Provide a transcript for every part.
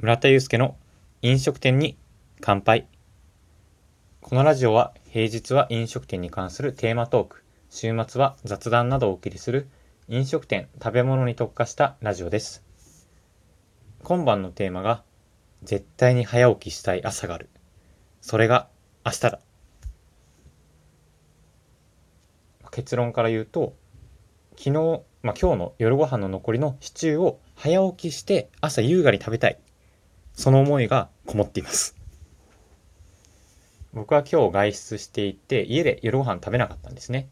村田祐介の飲食店に乾杯。このラジオは平日は飲食店に関するテーマトーク、週末は雑談などをお送りする飲食店、食べ物に特化したラジオです。今晩のテーマが絶対に早起きしたい朝がある。それが明日だ。結論から言うと、昨日、まあ、今日の夜ご飯の残りのシチューを早起きして朝優雅に食べたい。その思いがこもっています。僕は今日外出していて、家で夜ご飯食べなかったんですね。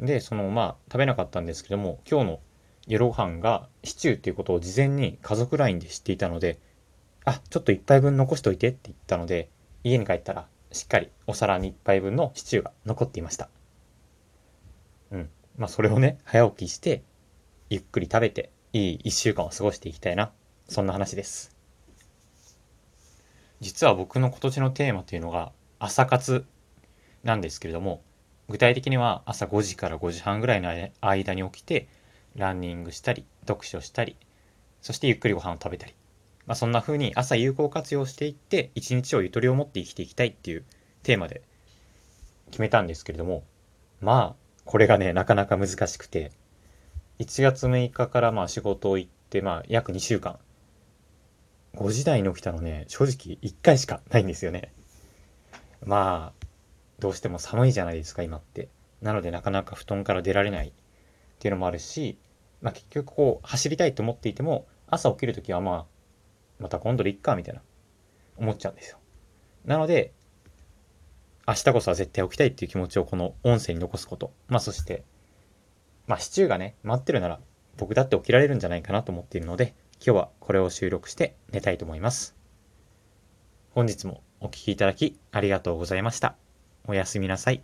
で、そのまあ食べなかったんですけども、今日の夜ご飯がシチューっていうことを事前に家族 LINE で知っていたので、あ、ちょっと一杯分残しといてって言ったので、家に帰ったらしっかりお皿に一杯分のシチューが残っていました。うん。まあそれをね、早起きして、ゆっくり食べて、いい一週間を過ごしていきたいな。そんな話です。実は僕の今年のテーマというのが朝活なんですけれども、具体的には朝5時から5時半ぐらいの間に起きて、ランニングしたり、読書したり、そしてゆっくりご飯を食べたり。まあそんな風に朝有効活用していって、一日をゆとりを持って生きていきたいっていうテーマで決めたんですけれども、まあ、これがね、なかなか難しくて、1月6日からまあ仕事を行って、まあ約2週間、5時台に起きたのね、正直1回しかないんですよね。まあ、どうしても寒いじゃないですか、今って。なのでなかなか布団から出られないっていうのもあるし、まあ結局こう、走りたいと思っていても、朝起きるときはまあ、また今度でいっか、みたいな、思っちゃうんですよ。なので、明日こそは絶対起きたいっていう気持ちをこの音声に残すこと。まあそして、まあシチューがね、待ってるなら僕だって起きられるんじゃないかなと思っているので、今日はこれを収録して寝たいと思います。本日もお聴きいただきありがとうございました。おやすみなさい。